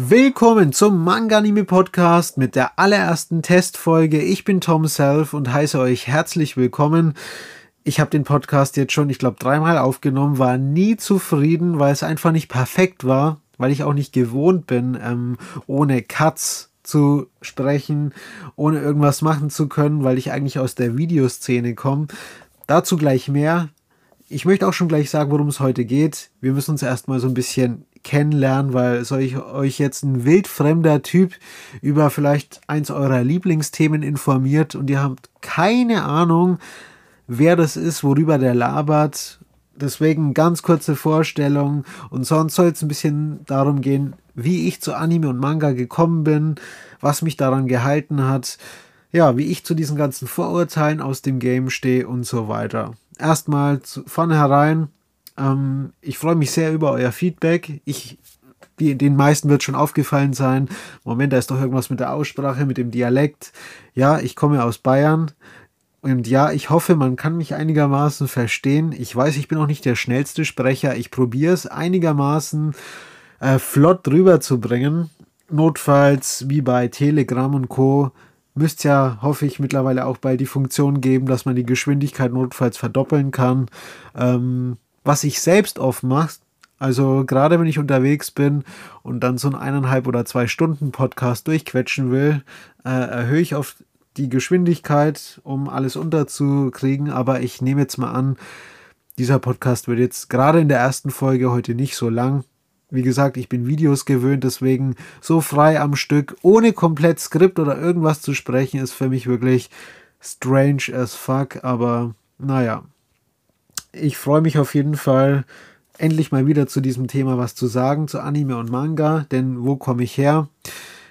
Willkommen zum Manga Anime Podcast mit der allerersten Testfolge. Ich bin Tom Self und heiße euch herzlich willkommen. Ich habe den Podcast jetzt schon, ich glaube, dreimal aufgenommen, war nie zufrieden, weil es einfach nicht perfekt war, weil ich auch nicht gewohnt bin, ähm, ohne Cuts zu sprechen, ohne irgendwas machen zu können, weil ich eigentlich aus der Videoszene komme. Dazu gleich mehr. Ich möchte auch schon gleich sagen, worum es heute geht. Wir müssen uns erstmal so ein bisschen kennenlernen, weil soll ich euch jetzt ein wildfremder Typ über vielleicht eins eurer Lieblingsthemen informiert und ihr habt keine Ahnung, wer das ist, worüber der labert. Deswegen ganz kurze Vorstellung und sonst soll es ein bisschen darum gehen, wie ich zu Anime und Manga gekommen bin, was mich daran gehalten hat, ja, wie ich zu diesen ganzen Vorurteilen aus dem Game stehe und so weiter. Erstmal von herein, ähm, ich freue mich sehr über euer Feedback. Ich, die, den meisten wird schon aufgefallen sein. Moment, da ist doch irgendwas mit der Aussprache, mit dem Dialekt. Ja, ich komme aus Bayern. Und ja, ich hoffe, man kann mich einigermaßen verstehen. Ich weiß, ich bin auch nicht der schnellste Sprecher. Ich probiere es einigermaßen äh, flott drüber zu bringen. Notfalls, wie bei Telegram und Co., müsste ja, hoffe ich, mittlerweile auch bald die Funktion geben, dass man die Geschwindigkeit notfalls verdoppeln kann. Ähm, was ich selbst oft mache, also gerade wenn ich unterwegs bin und dann so einen eineinhalb oder zwei Stunden Podcast durchquetschen will, äh, erhöhe ich oft die Geschwindigkeit, um alles unterzukriegen. Aber ich nehme jetzt mal an, dieser Podcast wird jetzt gerade in der ersten Folge heute nicht so lang. Wie gesagt, ich bin Videos gewöhnt, deswegen so frei am Stück, ohne komplett Skript oder irgendwas zu sprechen, ist für mich wirklich strange as fuck. Aber naja, ich freue mich auf jeden Fall, endlich mal wieder zu diesem Thema was zu sagen, zu Anime und Manga, denn wo komme ich her?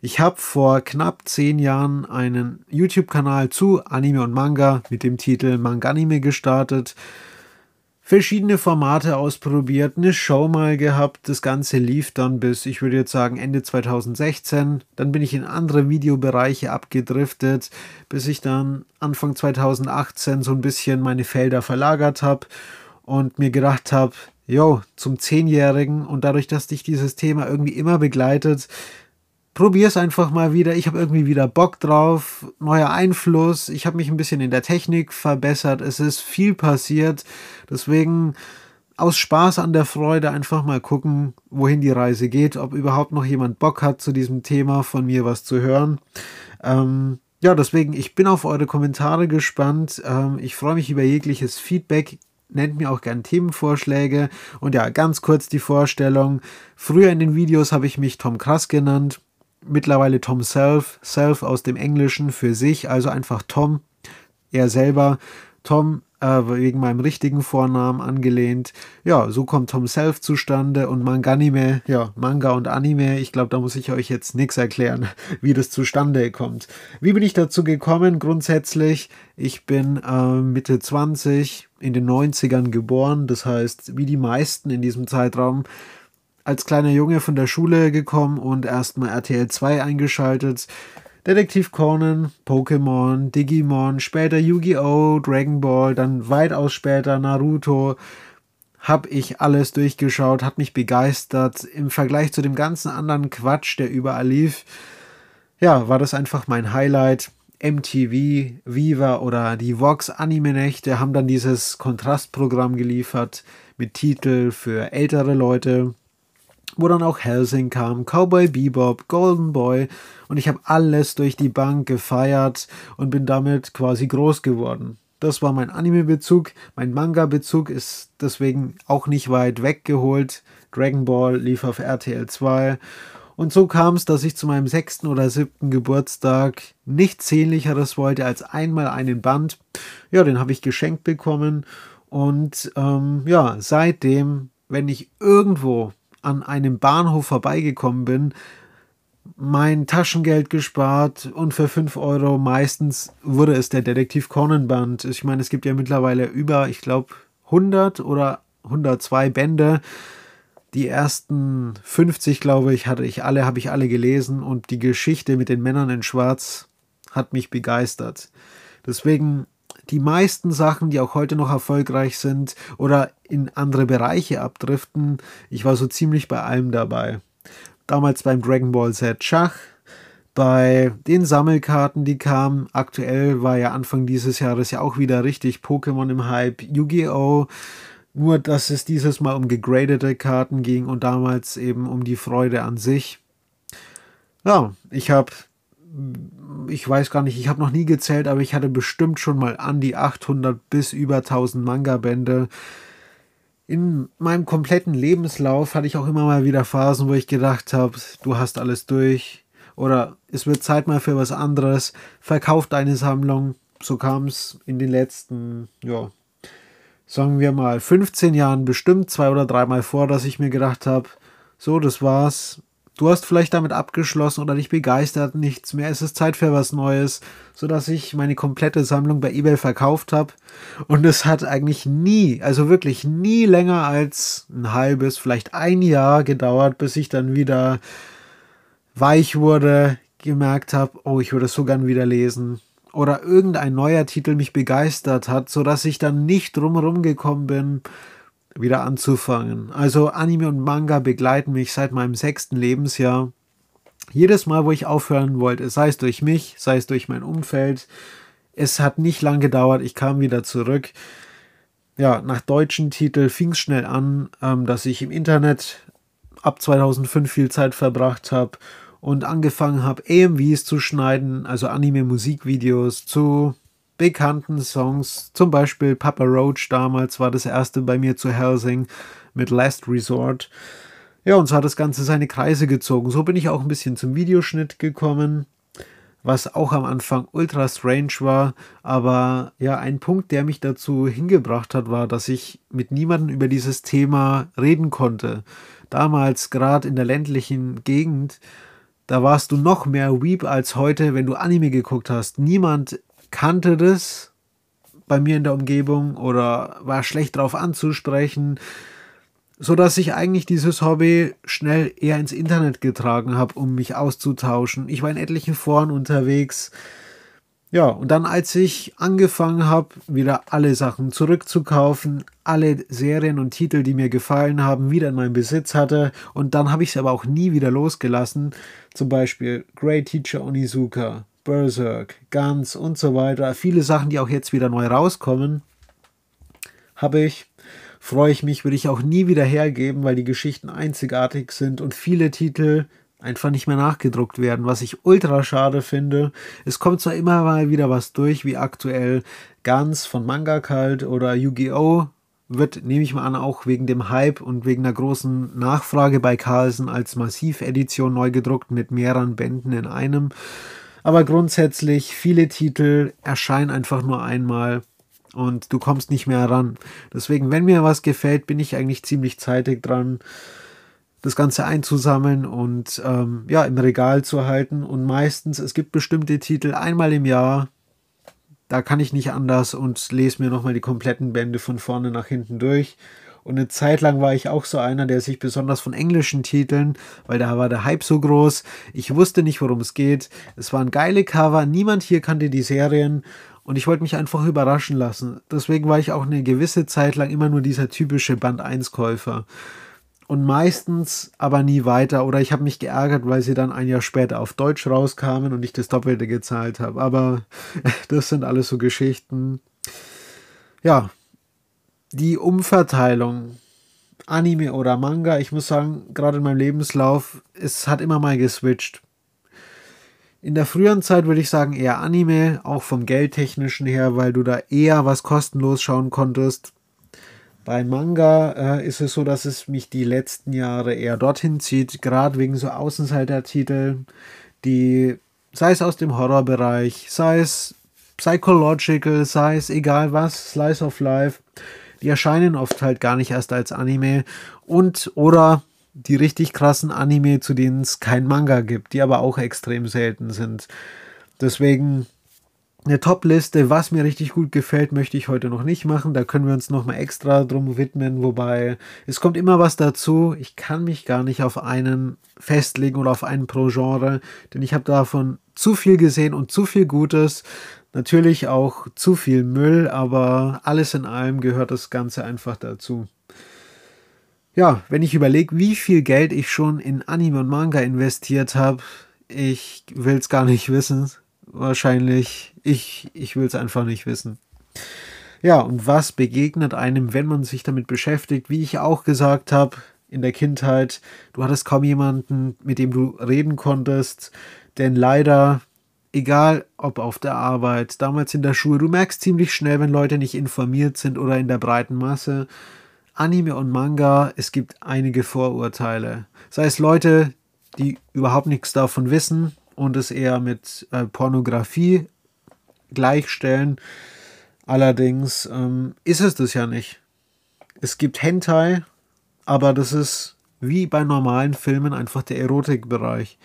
Ich habe vor knapp zehn Jahren einen YouTube-Kanal zu Anime und Manga mit dem Titel Manganime gestartet verschiedene Formate ausprobiert, eine Show mal gehabt. Das Ganze lief dann bis, ich würde jetzt sagen, Ende 2016. Dann bin ich in andere Videobereiche abgedriftet, bis ich dann Anfang 2018 so ein bisschen meine Felder verlagert habe und mir gedacht habe, jo, zum Zehnjährigen und dadurch, dass dich dieses Thema irgendwie immer begleitet, probier's einfach mal wieder. Ich habe irgendwie wieder Bock drauf. Neuer Einfluss. Ich habe mich ein bisschen in der Technik verbessert. Es ist viel passiert. Deswegen aus Spaß an der Freude einfach mal gucken, wohin die Reise geht, ob überhaupt noch jemand Bock hat, zu diesem Thema von mir was zu hören. Ähm, ja, deswegen, ich bin auf eure Kommentare gespannt. Ähm, ich freue mich über jegliches Feedback. Nennt mir auch gerne Themenvorschläge. Und ja, ganz kurz die Vorstellung. Früher in den Videos habe ich mich Tom Krass genannt mittlerweile Tom Self, Self aus dem Englischen für sich, also einfach Tom, er selber, Tom äh, wegen meinem richtigen Vornamen angelehnt. Ja, so kommt Tom Self zustande und Manganime, ja, Manga und Anime, ich glaube, da muss ich euch jetzt nichts erklären, wie das zustande kommt. Wie bin ich dazu gekommen? Grundsätzlich, ich bin äh, Mitte 20, in den 90ern geboren, das heißt, wie die meisten in diesem Zeitraum, als kleiner Junge von der Schule gekommen und erstmal RTL 2 eingeschaltet. Detektiv Conan, Pokémon, Digimon, später Yu-Gi-Oh!, Dragon Ball, dann weitaus später Naruto. Hab ich alles durchgeschaut, hat mich begeistert. Im Vergleich zu dem ganzen anderen Quatsch, der überall lief, ja, war das einfach mein Highlight. MTV, Viva oder die Vox Anime Nächte haben dann dieses Kontrastprogramm geliefert mit Titel für ältere Leute wo dann auch Helsing kam, Cowboy Bebop, Golden Boy und ich habe alles durch die Bank gefeiert und bin damit quasi groß geworden. Das war mein Anime-Bezug. Mein Manga-Bezug ist deswegen auch nicht weit weggeholt. Dragon Ball lief auf RTL 2. Und so kam es, dass ich zu meinem sechsten oder siebten Geburtstag nichts Sehnlicheres wollte als einmal einen Band. Ja, den habe ich geschenkt bekommen. Und ähm, ja, seitdem, wenn ich irgendwo an einem Bahnhof vorbeigekommen bin, mein Taschengeld gespart und für 5 Euro meistens wurde es der Detektiv Conan Band. Ich meine, es gibt ja mittlerweile über, ich glaube, 100 oder 102 Bände. Die ersten 50, glaube ich, hatte ich alle, habe ich alle gelesen und die Geschichte mit den Männern in Schwarz hat mich begeistert. Deswegen die meisten Sachen, die auch heute noch erfolgreich sind oder in andere Bereiche abdriften, ich war so ziemlich bei allem dabei. damals beim Dragon Ball Z Schach, bei den Sammelkarten, die kamen. Aktuell war ja Anfang dieses Jahres ja auch wieder richtig Pokémon im Hype, Yu-Gi-Oh! Nur, dass es dieses Mal um gegradete Karten ging und damals eben um die Freude an sich. Ja, ich habe, ich weiß gar nicht, ich habe noch nie gezählt, aber ich hatte bestimmt schon mal an die 800 bis über 1000 Manga-Bände. In meinem kompletten Lebenslauf hatte ich auch immer mal wieder Phasen, wo ich gedacht habe, du hast alles durch oder es wird Zeit mal für was anderes. Verkauf deine Sammlung. So kam es in den letzten, ja, sagen wir mal, 15 Jahren bestimmt zwei oder dreimal vor, dass ich mir gedacht habe, so, das war's. Du hast vielleicht damit abgeschlossen oder dich begeistert, nichts mehr, es ist Zeit für was Neues, sodass ich meine komplette Sammlung bei eBay verkauft habe. Und es hat eigentlich nie, also wirklich nie länger als ein halbes, vielleicht ein Jahr gedauert, bis ich dann wieder weich wurde, gemerkt habe, oh, ich würde es so gern wieder lesen. Oder irgendein neuer Titel mich begeistert hat, sodass ich dann nicht drumherum gekommen bin, wieder anzufangen. Also Anime und Manga begleiten mich seit meinem sechsten Lebensjahr. Jedes Mal, wo ich aufhören wollte, sei es durch mich, sei es durch mein Umfeld, es hat nicht lang gedauert, ich kam wieder zurück. Ja, nach deutschen Titel fing es schnell an, ähm, dass ich im Internet ab 2005 viel Zeit verbracht habe und angefangen habe, AMVs zu schneiden, also Anime-Musikvideos zu bekannten Songs, zum Beispiel Papa Roach damals war das erste bei mir zu Helsing mit Last Resort. Ja, und so hat das Ganze seine Kreise gezogen. So bin ich auch ein bisschen zum Videoschnitt gekommen, was auch am Anfang ultra strange war. Aber ja, ein Punkt, der mich dazu hingebracht hat, war, dass ich mit niemandem über dieses Thema reden konnte. Damals, gerade in der ländlichen Gegend, da warst du noch mehr Weep als heute, wenn du Anime geguckt hast. Niemand kannte das bei mir in der Umgebung oder war schlecht drauf anzusprechen, so dass ich eigentlich dieses Hobby schnell eher ins Internet getragen habe, um mich auszutauschen. Ich war in etlichen Foren unterwegs. Ja, und dann als ich angefangen habe, wieder alle Sachen zurückzukaufen, alle Serien und Titel, die mir gefallen haben, wieder in meinem Besitz hatte und dann habe ich es aber auch nie wieder losgelassen, zum Beispiel Great Teacher Onizuka, Berserk, Guns und so weiter. Viele Sachen, die auch jetzt wieder neu rauskommen, habe ich. Freue ich mich, würde ich auch nie wieder hergeben, weil die Geschichten einzigartig sind und viele Titel einfach nicht mehr nachgedruckt werden, was ich ultra schade finde. Es kommt zwar immer mal wieder was durch, wie aktuell Guns von Manga Cult oder Yu-Gi-Oh! wird, nehme ich mal an, auch wegen dem Hype und wegen der großen Nachfrage bei Carlsen als Massivedition neu gedruckt mit mehreren Bänden in einem. Aber grundsätzlich, viele Titel erscheinen einfach nur einmal und du kommst nicht mehr ran. Deswegen, wenn mir was gefällt, bin ich eigentlich ziemlich zeitig dran, das Ganze einzusammeln und ähm, ja, im Regal zu halten. Und meistens, es gibt bestimmte Titel einmal im Jahr, da kann ich nicht anders und lese mir nochmal die kompletten Bände von vorne nach hinten durch. Und eine Zeit lang war ich auch so einer, der sich besonders von englischen Titeln, weil da war der Hype so groß, ich wusste nicht, worum es geht. Es waren geile Cover, niemand hier kannte die Serien und ich wollte mich einfach überraschen lassen. Deswegen war ich auch eine gewisse Zeit lang immer nur dieser typische Band 1 Käufer. Und meistens aber nie weiter. Oder ich habe mich geärgert, weil sie dann ein Jahr später auf Deutsch rauskamen und ich das Doppelte gezahlt habe. Aber das sind alles so Geschichten. Ja, die Umverteilung, Anime oder Manga, ich muss sagen, gerade in meinem Lebenslauf, es hat immer mal geswitcht. In der früheren Zeit würde ich sagen eher Anime, auch vom Geldtechnischen her, weil du da eher was kostenlos schauen konntest. Bei Manga äh, ist es so, dass es mich die letzten Jahre eher dorthin zieht, gerade wegen so Außenseiter-Titel, die, sei es aus dem Horrorbereich, sei es Psychological, sei es egal was, Slice of Life, die erscheinen oft halt gar nicht erst als Anime und oder die richtig krassen Anime, zu denen es kein Manga gibt, die aber auch extrem selten sind. Deswegen eine Top-Liste, was mir richtig gut gefällt, möchte ich heute noch nicht machen. Da können wir uns nochmal extra drum widmen. Wobei es kommt immer was dazu. Ich kann mich gar nicht auf einen festlegen oder auf einen pro Genre, denn ich habe davon zu viel gesehen und zu viel Gutes. Natürlich auch zu viel Müll, aber alles in allem gehört das Ganze einfach dazu. Ja, wenn ich überlege, wie viel Geld ich schon in Anime und Manga investiert habe, ich will es gar nicht wissen. Wahrscheinlich, ich, ich will es einfach nicht wissen. Ja, und was begegnet einem, wenn man sich damit beschäftigt? Wie ich auch gesagt habe, in der Kindheit, du hattest kaum jemanden, mit dem du reden konntest, denn leider, egal ob auf der Arbeit, damals in der Schule, du merkst ziemlich schnell, wenn Leute nicht informiert sind oder in der breiten Masse, Anime und Manga, es gibt einige Vorurteile. Sei es Leute, die überhaupt nichts davon wissen und es eher mit äh, Pornografie gleichstellen. Allerdings ähm, ist es das ja nicht. Es gibt Hentai, aber das ist wie bei normalen Filmen einfach der Erotikbereich.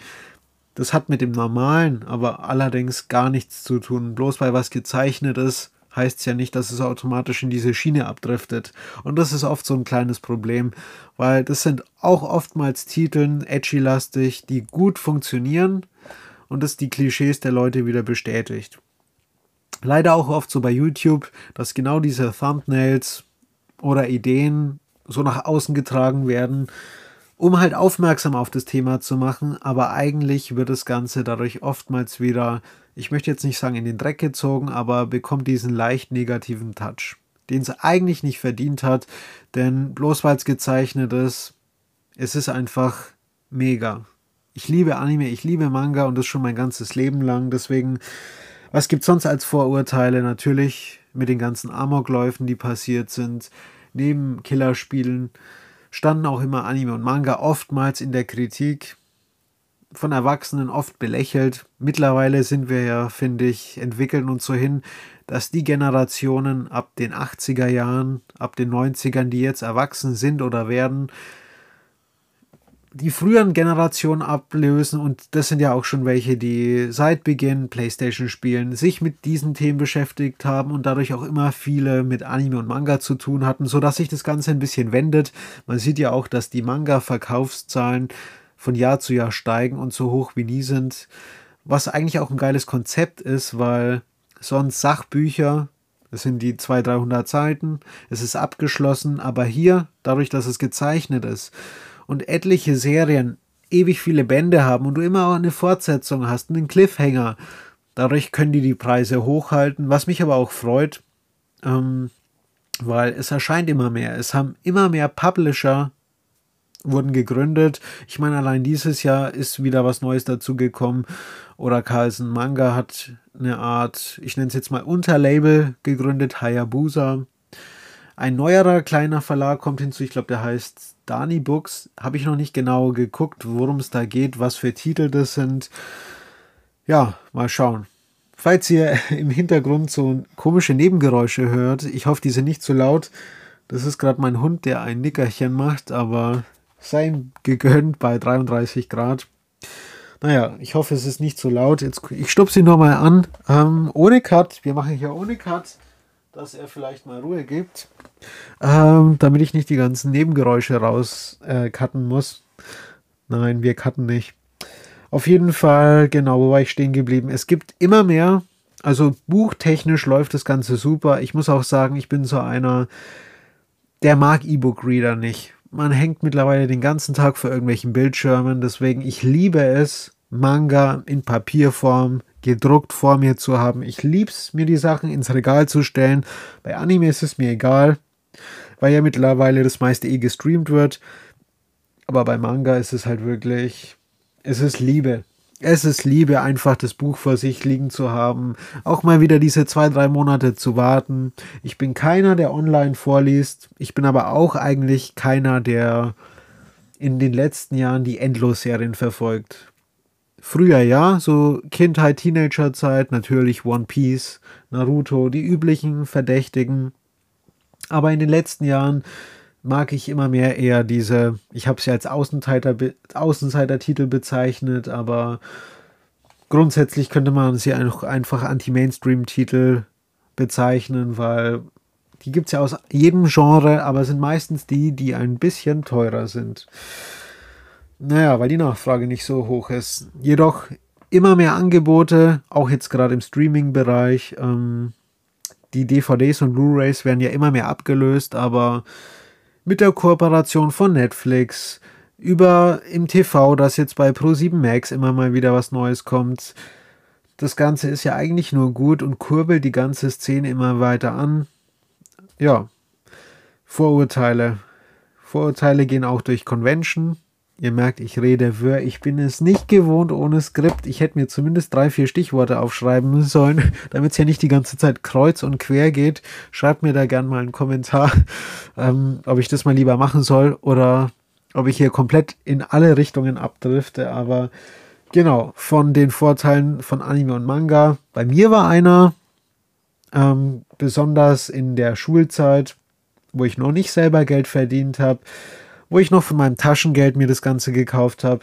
Das hat mit dem Normalen aber allerdings gar nichts zu tun. Bloß weil was gezeichnet ist, heißt es ja nicht, dass es automatisch in diese Schiene abdriftet. Und das ist oft so ein kleines Problem, weil das sind auch oftmals Titeln, edgy-lastig, die gut funktionieren und das die Klischees der Leute wieder bestätigt. Leider auch oft so bei YouTube, dass genau diese Thumbnails oder Ideen so nach außen getragen werden, um halt aufmerksam auf das Thema zu machen, aber eigentlich wird das Ganze dadurch oftmals wieder ich möchte jetzt nicht sagen in den Dreck gezogen, aber bekommt diesen leicht negativen Touch, den es eigentlich nicht verdient hat, denn bloß weil es gezeichnet ist, es ist einfach mega. Ich liebe Anime, ich liebe Manga und das schon mein ganzes Leben lang, deswegen, was gibt sonst als Vorurteile? Natürlich mit den ganzen Amokläufen, die passiert sind, neben Killerspielen standen auch immer Anime und Manga oftmals in der Kritik von Erwachsenen oft belächelt. Mittlerweile sind wir ja, finde ich, entwickeln uns so hin, dass die Generationen ab den 80er Jahren, ab den 90ern, die jetzt erwachsen sind oder werden, die früheren Generationen ablösen und das sind ja auch schon welche, die seit Beginn PlayStation spielen, sich mit diesen Themen beschäftigt haben und dadurch auch immer viele mit Anime und Manga zu tun hatten, sodass sich das Ganze ein bisschen wendet. Man sieht ja auch, dass die Manga-Verkaufszahlen von Jahr zu Jahr steigen und so hoch wie nie sind. Was eigentlich auch ein geiles Konzept ist, weil sonst Sachbücher, das sind die 200, 300 Seiten, es ist abgeschlossen, aber hier, dadurch, dass es gezeichnet ist und etliche Serien ewig viele Bände haben und du immer auch eine Fortsetzung hast, einen Cliffhanger, dadurch können die die Preise hochhalten, was mich aber auch freut, ähm, weil es erscheint immer mehr. Es haben immer mehr Publisher wurden gegründet. Ich meine, allein dieses Jahr ist wieder was Neues dazugekommen. Oder Carlsen Manga hat eine Art, ich nenne es jetzt mal Unterlabel gegründet, Hayabusa. Ein neuerer kleiner Verlag kommt hinzu, ich glaube, der heißt Dani Books. Habe ich noch nicht genau geguckt, worum es da geht, was für Titel das sind. Ja, mal schauen. Falls ihr im Hintergrund so komische Nebengeräusche hört, ich hoffe, die sind nicht zu laut. Das ist gerade mein Hund, der ein Nickerchen macht, aber sei ihm gegönnt bei 33 Grad. Naja, ich hoffe, es ist nicht zu laut. Jetzt, ich stupse ihn nochmal an. Ähm, ohne Cut. Wir machen hier ohne Cut, dass er vielleicht mal Ruhe gibt. Ähm, damit ich nicht die ganzen Nebengeräusche raus äh, muss. Nein, wir cutten nicht. Auf jeden Fall, genau, wo war ich stehen geblieben? Es gibt immer mehr. Also buchtechnisch läuft das Ganze super. Ich muss auch sagen, ich bin so einer, der mag E-Book-Reader nicht man hängt mittlerweile den ganzen Tag vor irgendwelchen Bildschirmen. Deswegen, ich liebe es, Manga in Papierform gedruckt vor mir zu haben. Ich liebe es, mir die Sachen ins Regal zu stellen. Bei Anime ist es mir egal, weil ja mittlerweile das meiste eh gestreamt wird. Aber bei Manga ist es halt wirklich, es ist Liebe es ist Liebe, einfach das Buch vor sich liegen zu haben, auch mal wieder diese zwei, drei Monate zu warten. Ich bin keiner, der online vorliest. Ich bin aber auch eigentlich keiner, der in den letzten Jahren die Endlos-Serien verfolgt. Früher ja, so Kindheit, Teenagerzeit, natürlich One Piece, Naruto, die üblichen Verdächtigen. Aber in den letzten Jahren mag ich immer mehr eher diese, ich habe ja als Außenseiter, Außenseiter-Titel bezeichnet, aber grundsätzlich könnte man sie einfach Anti-Mainstream-Titel bezeichnen, weil die gibt es ja aus jedem Genre, aber sind meistens die, die ein bisschen teurer sind. Naja, weil die Nachfrage nicht so hoch ist. Jedoch immer mehr Angebote, auch jetzt gerade im Streaming-Bereich. Ähm, die DVDs und Blu-rays werden ja immer mehr abgelöst, aber mit der Kooperation von Netflix, über im TV, dass jetzt bei Pro7 Max immer mal wieder was Neues kommt. Das Ganze ist ja eigentlich nur gut und kurbelt die ganze Szene immer weiter an. Ja, Vorurteile. Vorurteile gehen auch durch Convention. Ihr merkt, ich rede wirr. Ich bin es nicht gewohnt ohne Skript. Ich hätte mir zumindest drei, vier Stichworte aufschreiben sollen, damit es ja nicht die ganze Zeit kreuz und quer geht. Schreibt mir da gern mal einen Kommentar, ähm, ob ich das mal lieber machen soll oder ob ich hier komplett in alle Richtungen abdrifte. Aber genau, von den Vorteilen von Anime und Manga. Bei mir war einer, ähm, besonders in der Schulzeit, wo ich noch nicht selber Geld verdient habe, wo ich noch von meinem Taschengeld mir das Ganze gekauft habe.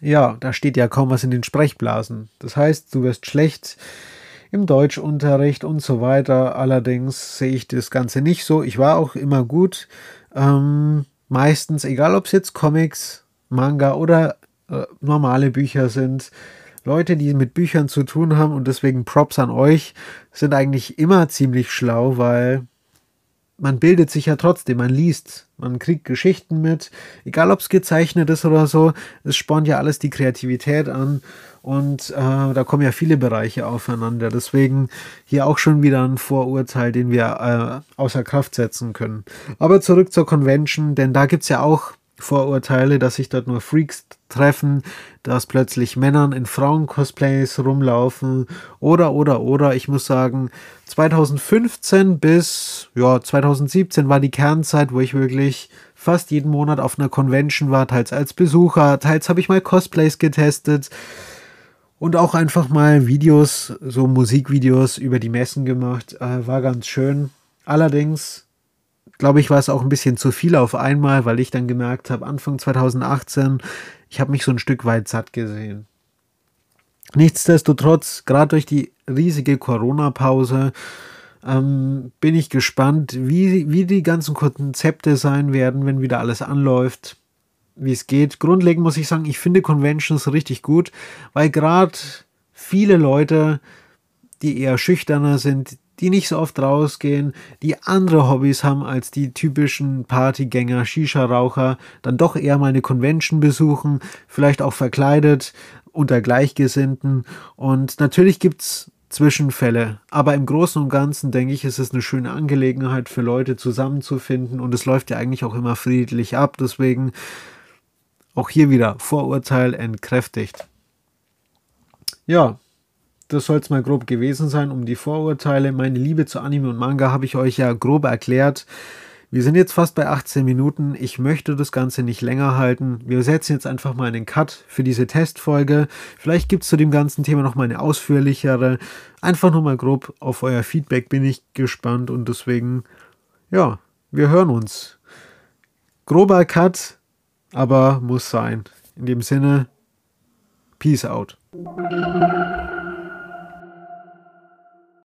Ja, da steht ja kaum was in den Sprechblasen. Das heißt, du wirst schlecht im Deutschunterricht und so weiter. Allerdings sehe ich das Ganze nicht so. Ich war auch immer gut. Ähm, meistens, egal ob es jetzt Comics, Manga oder äh, normale Bücher sind, Leute, die mit Büchern zu tun haben und deswegen Props an euch, sind eigentlich immer ziemlich schlau, weil man bildet sich ja trotzdem, man liest, man kriegt Geschichten mit, egal ob es gezeichnet ist oder so, es spornt ja alles die Kreativität an und äh, da kommen ja viele Bereiche aufeinander. Deswegen hier auch schon wieder ein Vorurteil, den wir äh, außer Kraft setzen können. Aber zurück zur Convention, denn da gibt es ja auch Vorurteile, dass sich dort nur Freaks treffen, dass plötzlich Männern in Frauen-Cosplays rumlaufen oder, oder, oder. Ich muss sagen, 2015 bis ja, 2017 war die Kernzeit, wo ich wirklich fast jeden Monat auf einer Convention war, teils als Besucher, teils habe ich mal Cosplays getestet und auch einfach mal Videos, so Musikvideos über die Messen gemacht. Äh, war ganz schön. Allerdings glaube ich, war es auch ein bisschen zu viel auf einmal, weil ich dann gemerkt habe, Anfang 2018, ich habe mich so ein Stück weit satt gesehen. Nichtsdestotrotz, gerade durch die riesige Corona-Pause, ähm, bin ich gespannt, wie, wie die ganzen Konzepte sein werden, wenn wieder alles anläuft, wie es geht. Grundlegend muss ich sagen, ich finde Conventions richtig gut, weil gerade viele Leute, die eher schüchterner sind, die nicht so oft rausgehen, die andere Hobbys haben als die typischen Partygänger, Shisha-Raucher, dann doch eher mal eine Convention besuchen, vielleicht auch verkleidet unter Gleichgesinnten. Und natürlich gibt's Zwischenfälle. Aber im Großen und Ganzen denke ich, ist es eine schöne Angelegenheit für Leute zusammenzufinden und es läuft ja eigentlich auch immer friedlich ab. Deswegen auch hier wieder Vorurteil entkräftigt. Ja, das soll es mal grob gewesen sein um die Vorurteile. Meine Liebe zu Anime und Manga habe ich euch ja grob erklärt. Wir sind jetzt fast bei 18 Minuten. Ich möchte das Ganze nicht länger halten. Wir setzen jetzt einfach mal einen Cut für diese Testfolge. Vielleicht gibt es zu dem ganzen Thema noch mal eine ausführlichere. Einfach nur mal grob auf euer Feedback bin ich gespannt und deswegen, ja, wir hören uns. Grober Cut, aber muss sein. In dem Sinne, Peace out.